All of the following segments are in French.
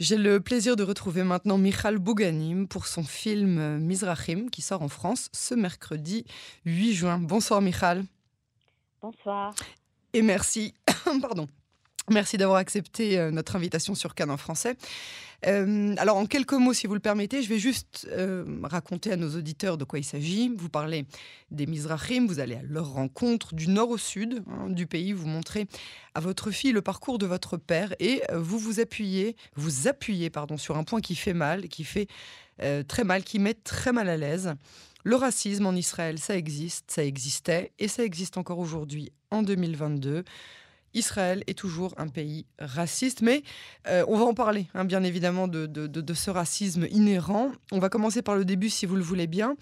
J'ai le plaisir de retrouver maintenant Michal Bouganim pour son film euh, Mizrachim qui sort en France ce mercredi 8 juin. Bonsoir Michal. Bonsoir. Et merci, pardon, Merci d'avoir accepté euh, notre invitation sur Cannes en français. Euh, alors, en quelques mots, si vous le permettez, je vais juste euh, raconter à nos auditeurs de quoi il s'agit. Vous parlez des Mizrahim, vous allez à leur rencontre du nord au sud hein, du pays, vous montrez à votre fille le parcours de votre père et vous vous appuyez, vous appuyez pardon, sur un point qui fait mal, qui fait très mal, qui met très mal à l'aise. Le racisme en Israël, ça existe, ça existait et ça existe encore aujourd'hui en 2022. Israël est toujours un pays raciste, mais euh, on va en parler, hein, bien évidemment, de, ce racisme inhérent. On va commencer par le début, si vous le voulez bien.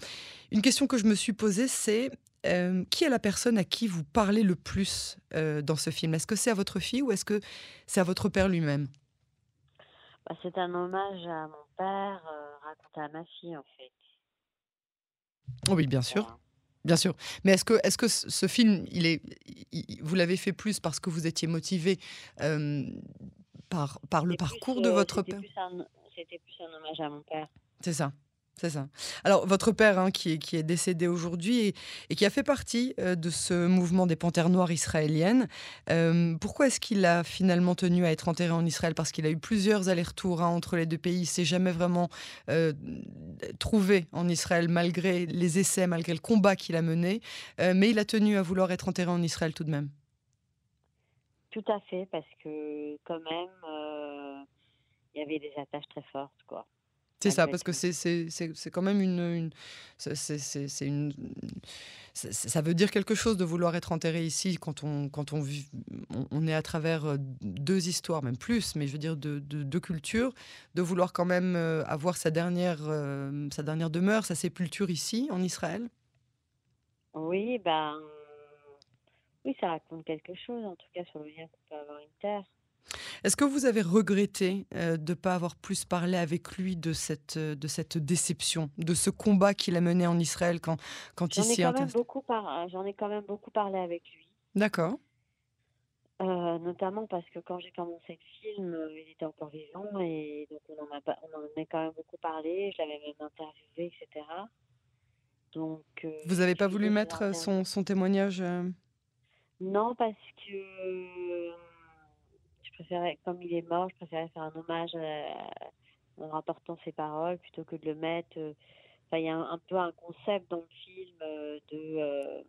Une question que je me suis posée, c'est euh, qui est la personne à qui vous parlez le plus euh, dans ce film? Est-ce que c'est à votre fille ou est-ce que c'est à votre père lui-même? Bah, C'est un hommage à mon père, raconté à ma fille, en fait. Oui, bien sûr. Bien sûr. Mais est-ce que, est que ce film, il est, vous l'avez fait plus parce que vous étiez motivé euh, par, par le parcours de votre père? C'était plus un hommage à mon père. C'est ça. C'est ça. Alors, votre père, hein, qui, est, décédé aujourd'hui et, qui a fait partie euh, de ce mouvement des panthères noires israéliennes, euh, pourquoi est-ce qu'il a finalement tenu à être enterré en Israël? Parce qu'il a eu plusieurs allers-retours hein, entre les deux pays. Il s'est jamais vraiment euh, trouvé en Israël, malgré les essais, malgré le combat qu'il a mené. mais il a tenu à vouloir être enterré en Israël tout de même. Tout à fait, parce que quand même, il y avait des attaches très fortes, quoi. C'est ça, parce que c'est quand même une. une c'est une ça veut dire quelque chose de vouloir être enterré ici quand on, quand on, vit, on, est à travers deux histoires, même plus, mais je veux dire deux de, cultures, de vouloir quand même avoir sa dernière, euh, sa dernière demeure, sa sépulture ici, en Israël? Oui, ben. Oui, ça raconte quelque chose, en tout cas, sur le lien qu'on peut avoir une terre. Est-ce que vous avez regretté euh, de ne pas avoir plus parlé avec lui de cette, euh, de cette déception, de ce combat qu'il a mené en Israël quand, quand il s'y intéresse? J'en ai quand même beaucoup parlé avec lui. D'accord. Euh, notamment parce que quand j'ai commencé le film, il était encore vivant et donc on en a, on en a quand même beaucoup parlé. Je l'avais même interviewé, etc. Donc, Vous n'avez pas voulu mettre son, son témoignage Non, parce que préférais, comme il est mort, je préférais faire un hommage euh, en rapportant ses paroles plutôt que de le mettre. Euh, enfin, il y a un, peu un concept dans le film euh, de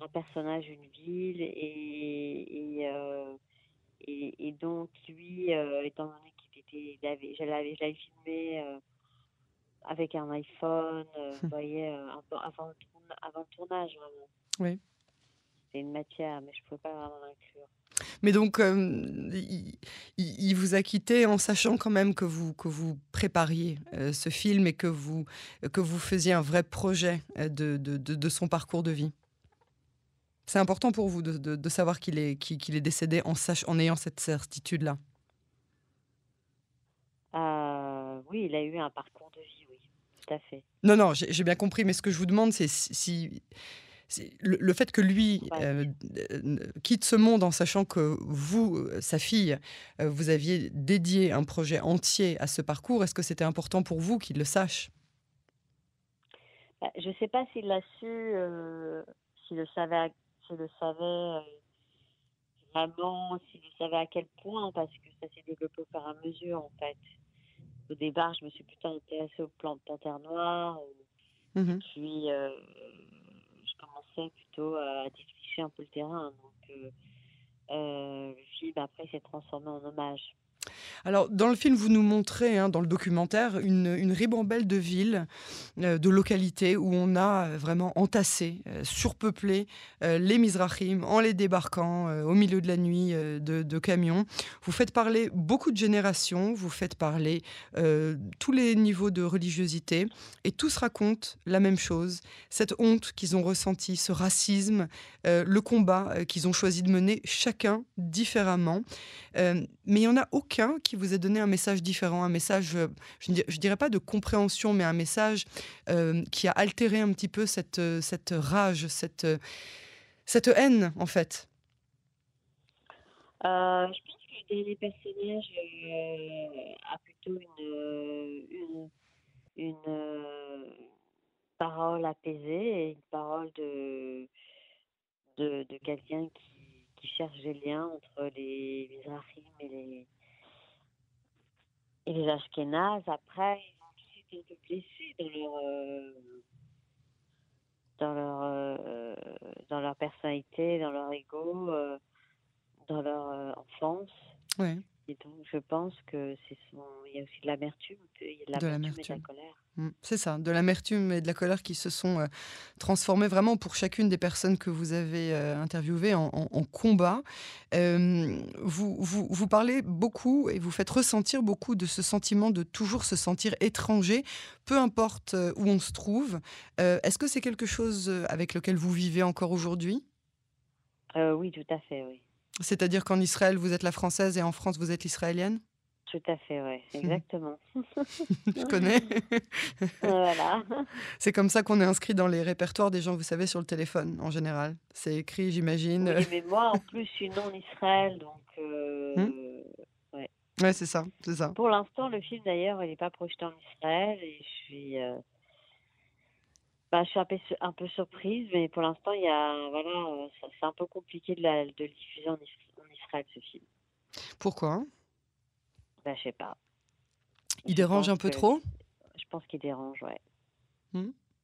un personnage, une ville, et, et, et, donc lui, étant donné qu'il était, je l'avais, filmé avec un iPhone, vous voyez, avant, avant le tournage vraiment. Oui. C'est une matière, mais je ne pouvais pas vraiment l'inclure. Mais donc, euh, il, vous a quitté en sachant quand même que vous, que vous prépariez euh, ce film et que vous, que vous faisiez un vrai projet euh, de, de, de, son parcours de vie. C'est important pour vous de, de savoir qu'il est, qu'il est décédé en, sach en ayant cette certitude-là. oui, il a eu un parcours de vie, oui, tout à fait. Non, non, j'ai bien compris, mais ce que je vous demande, c'est si, le, fait que lui euh, quitte ce monde en sachant que vous, euh, sa fille, euh, vous aviez dédié un projet entier à ce parcours, est-ce que c'était important pour vous qu'il le sache? Bah, Je ne sais pas s'il l'a su, s'il le savait, s'il le savait vraiment, s'il le savait à quel point, parce que ça s'est développé au fur et à mesure en fait. Au départ, je me suis plutôt intéressée au plan de Panthère Noire. Mmh puis, plutôt à défricher un peu le terrain. Donc, euh, euh, le film, après, s'est transformé en hommage. Alors, dans le film, vous nous montrez, hein, dans le documentaire, une, ribambelle de villes, euh, de localités où on a vraiment entassé, euh, surpeuplé euh, les Mizrahim en les débarquant au milieu de la nuit de, camions. Vous faites parler beaucoup de générations, vous faites parler tous les niveaux de religiosité, et tous racontent la même chose, cette honte qu'ils ont ressentie, ce racisme, le combat qu'ils ont choisi de mener, chacun différemment. mais il n'y en a aucun qui vous ait donné un message différent, un message, euh, je dirais pas de compréhension, mais un message euh, qui a altéré un petit peu cette, euh, cette rage, cette, cette haine, en fait. Je pense que le dernier personnage a plutôt une, une, une parole apaisée et une parole de, de, quelqu'un qui, qui cherche des liens entre Ashkénazes. Après, ils vont aussi être un peu blessés dans leur, euh, dans leur, euh, dans leur personnalité, dans leur ego, euh, dans leur enfance. Et donc, je pense que c'est son... il y a aussi de l'amertume, il y a de l'amertume et de la colère. Mm, C'est ça, de l'amertume et de la colère qui se sont euh, transformées vraiment pour chacune des personnes que vous avez euh, interviewées en, en- en combat. Euh, vous, vous, vous parlez beaucoup et vous faites ressentir beaucoup de ce sentiment de toujours se sentir étranger, peu importe où on se trouve. Est-ce que c'est quelque chose avec lequel vous vivez encore aujourd'hui? Oui, tout à fait, oui. C'est-à-dire qu'en Israël, vous êtes la française et en France, vous êtes l'israélienne? Tout à fait, oui. Exactement. Je connais. voilà. C'est comme ça qu'on est inscrit dans les répertoires des gens, vous savez, sur le téléphone en général. C'est écrit, j'imagine. Oui, mais moi, en plus, je suis non Israël, donc euh, Hmm. Ouais, c'est ça, c'est ça. pour l'instant, le film d'ailleurs, il n'est pas projeté en Israël et je suis, euh, bah, je suis un peu, su- un peu surprise, mais pour l'instant, il y a, voilà, euh, c'est un peu compliqué de, la, de le diffuser en, Is- en Israël ce film. Pourquoi? Bah, je sais pas. Il Je dérange un peu que- trop? Je pense qu'il dérange, ouais.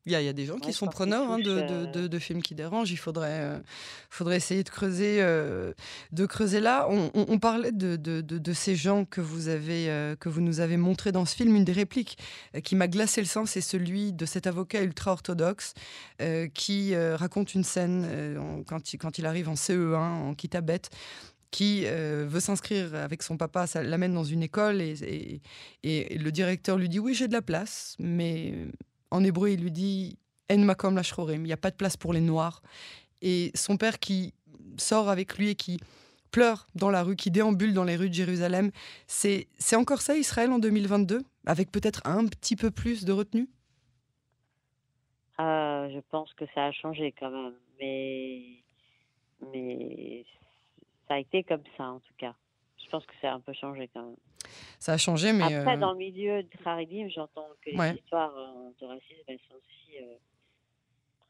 Il y, a, il y a des gens qui Ouais, sont preneurs hein, de, touche, de- euh, de- de films qui dérangent. Il faudrait, euh, faudrait essayer de creuser, euh, de creuser là. On, on- on parlait de, ces gens que vous, avez, euh, que vous nous avez montrés dans ce film. Une des répliques qui m'a glacé le sang, c'est celui de cet avocat ultra-orthodoxe qui raconte une scène en- quand, il, quand il arrive en CE1, en Kitabet, qui euh, veut s'inscrire avec son papa, ça l'amène dans une école et, et- et le directeur lui dit oui j'ai de la place, mais en hébreu il lui dit en makom lashrorim, il n'y a pas de place pour les noirs. Et son père qui sort avec lui et qui pleure dans la rue, qui déambule dans les rues de Jérusalem, c'est encore ça Israël en 2022, avec peut-être un petit peu plus de retenue? Euh, je pense que ça a changé quand même, mais mais ça a été comme ça en tout cas. Je pense que ça a un peu changé quand même. Ça a changé, mais Après, euh, dans le milieu du Haridim, j'entends que les Ouais. histoires euh, de racisme, elles sont aussi euh,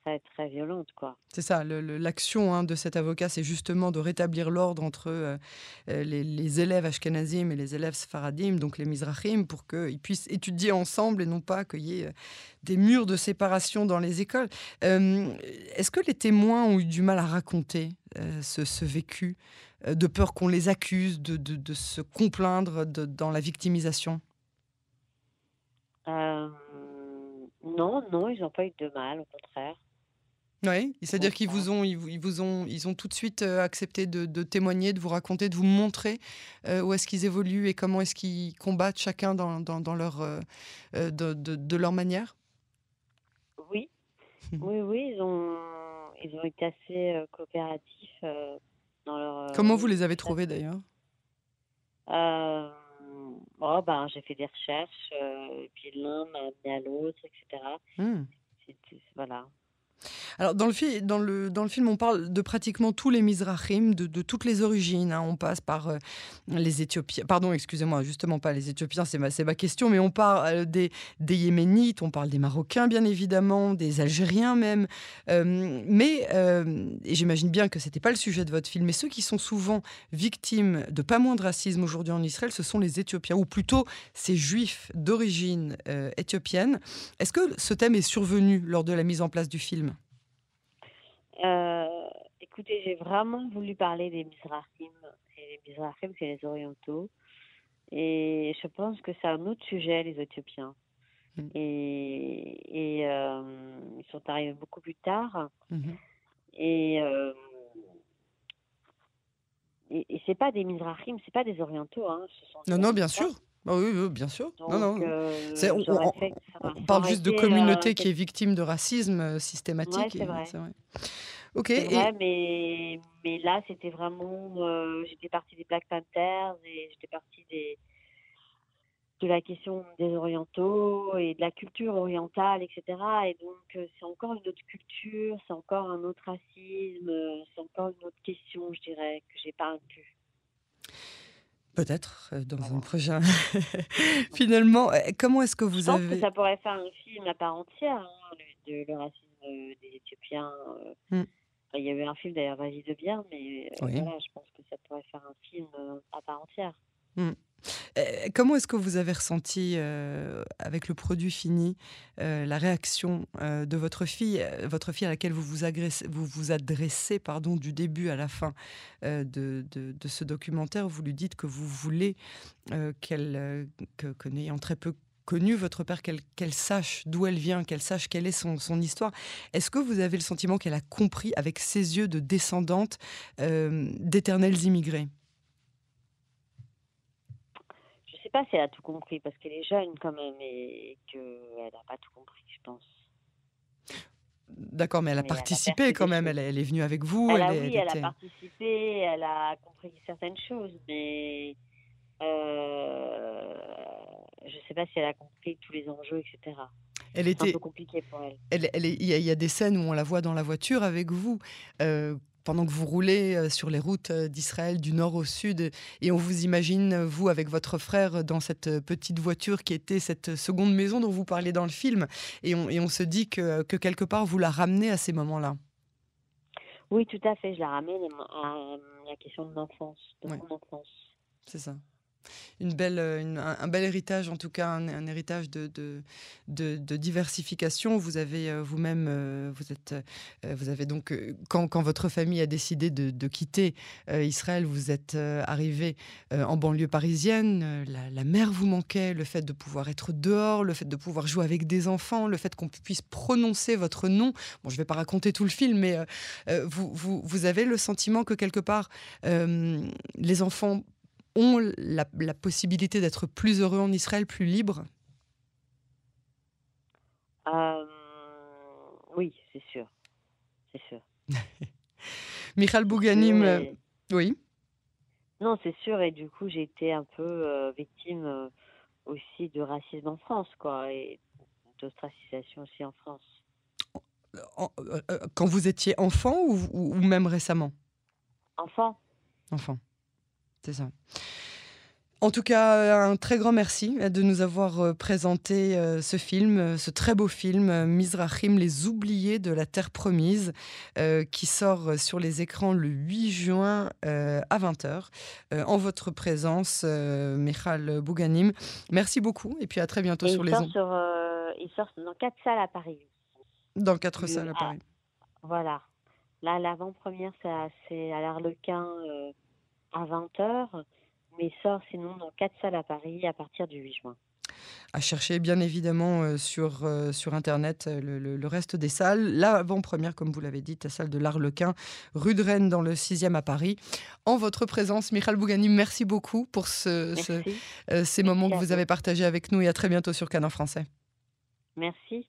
très très violentes, quoi. C'est ça, l'action hein, de cet avocat, c'est justement de rétablir l'ordre entre euh, les, les élèves ashkenazim et les élèves sfaradim, donc les mizrachim, pour qu'ils puissent étudier ensemble et non pas qu'il y ait des murs de séparation dans les écoles. Euh, Est-ce que les témoins ont eu du mal à raconter euh, ce, ce vécu, de peur qu'on les accuse de, de- de se complaindre de- dans la victimisation Euh, non, non, ils n'ont pas eu de mal, au contraire. Oui, c'est-à-dire qu'ils vous ont, ils vous, ils vous ont, ils ont tout de suite euh, accepté de, de témoigner, de vous raconter, de vous montrer euh, où est-ce qu'ils évoluent et comment est-ce qu'ils combattent chacun dans, dans, dans leur, euh, de, de- de leur manière? Oui, Mhm. oui, oui, ils ont, ils ont été assez euh, coopératifs dans leur. Comment vous les avez trouvés d'ailleurs? Oh, ben, j'ai fait des recherches, puis l'un m'a amené à l'autre, etc. Hmm. Voilà. Alors, dans le, film, on parle de pratiquement tous les Mizrahim, de, toutes les origines. hein. On passe par euh, les Éthiopiens. Pardon, excusez-moi, justement pas les Éthiopiens, c'est ma, question, mais on parle euh, des, Yéménites, on parle des Marocains, bien évidemment, des Algériens même. Euh, mais, et j'imagine bien que c'était pas le sujet de votre film, mais ceux qui sont souvent victimes de pas moins de racisme aujourd'hui en Israël, ce sont les Éthiopiens, ou plutôt ces Juifs d'origine éthiopienne. Est-ce que ce thème est survenu lors de la mise en place du film? Euh, écoutez, j'ai vraiment voulu parler des Mizrahim. Et les Mizrahim, c'est les Orientaux. Et je pense que c'est un autre sujet, les Éthiopiens. Mm. Et, et euh, ils sont arrivés beaucoup plus tard. Mhm. Et, euh, et, et c'est pas des Mizrahim, c'est pas des Orientaux. Hein, ce sont des Non, non, bien sûr. Ah oui, oui, bien sûr. Donc, non, non. euh, on- j'aurais on- fait que ça- On ça parle juste de été, communauté euh, qui est victime de racisme euh, systématique. Ouais, c'est vrai. Ok. Et- mais, mais là, c'était vraiment. euh, j'étais partie des Black Panthers et j'étais partie des, de la question des Orientaux et de la culture orientale, etc. Et donc, euh, c'est encore une autre culture, c'est encore un autre racisme, euh, c'est encore une autre question, je dirais, que j'ai pas inclus. Peut-être euh, dans un prochain. Finalement, euh, comment est-ce que vous je pense avez. que ça pourrait faire un film à part entière, hein, le, de, le racisme euh, des Éthiopiens. Mm. il y a eu un film d'ailleurs, Vas-y de bien, mais voilà, je pense que ça pourrait faire un film à part entière. Mmh. Comment est-ce que vous avez ressenti avec le produit fini la réaction de votre fille, votre fille à laquelle vous vous, adressez pardon, du début à la fin de, ce documentaire? Vous lui dites que vous voulez qu'elle, que, n'ayant très peu connu votre père, qu'elle sache d'où elle vient, qu'elle sache quelle est son histoire. Est-ce que vous avez le sentiment qu'elle a compris avec ses yeux de descendante d'éternels immigrés sais pas si elle a tout compris parce qu'elle est jeune quand même et qu'elle n'a pas tout compris, je pense. D'accord, mais elle a participé quand même. Elle, est venue avec vous. Elle, a, oui, elle, a participé. Elle a compris certaines choses, mais euh, je ne sais pas si elle a compris tous les enjeux, etc. Elle était un peu compliqué pour elle. il, y a, des scènes où on la voit dans la voiture avec vous. Euh, pendant que vous roulez euh, sur les routes euh, d'Israël du nord au sud et on vous imagine, vous, avec votre frère, dans cette petite voiture qui était cette seconde maison dont vous parlez dans le film. Et on, et on se dit que, que, quelque part, vous la ramenez à ces moments-là. Oui, tout à fait. Je la ramène à la question de l'enfance, de mon enfance. C'est ça une belle, euh, un, bel héritage, en tout cas un, héritage de, de, diversification. Vous avez euh, vous-même, euh, vous êtes, vous avez donc quand, quand, votre famille a décidé de, quitter Israël, vous êtes arrivé en banlieue parisienne. La, la, mer vous manquait, le fait de pouvoir être dehors, le fait de pouvoir jouer avec des enfants, le fait qu'on puisse prononcer votre nom. Bon, je ne vais pas raconter tout le film, mais vous, vous, vous, avez le sentiment que quelque part les enfants ont la, possibilité d'être plus heureux en Israël, plus libres euh, Oui, c'est sûr. C'est sûr. Michal Bouganim, euh, oui. Non, c'est sûr. Et du coup, j'ai été un peu euh, victime aussi de racisme en France, quoi, et d'ostracisation aussi en France. quand vous étiez enfant ou même récemment? Enfant. Enfant. C'est ça. En tout cas, un très grand merci de nous avoir euh, présenté euh, ce film, euh, ce très beau film, Mizrachim, les oubliés de la Terre promise, qui sort sur les écrans le 8 juin à 20h. en votre présence, Michal Bouganim. Merci beaucoup et puis à très bientôt sur les ondes. il sort dans quatre salles à Paris. Dans quatre salles à Paris. voilà. Là, l'avant-première, c'est à l'Arlequin à 20h, mais sort sinon dans quatre salles à Paris à partir du 8 juin. À chercher bien évidemment euh, sur, euh, sur Internet euh, le, reste des salles. L'avant-première, comme vous l'avez dit, la salle de l'Arlequin, rue de Rennes dans le 6e à Paris. En votre présence, Michal Bougani, merci beaucoup pour ce, ces moments que vous avez partagés avec nous et à très bientôt sur Canon Français. Merci.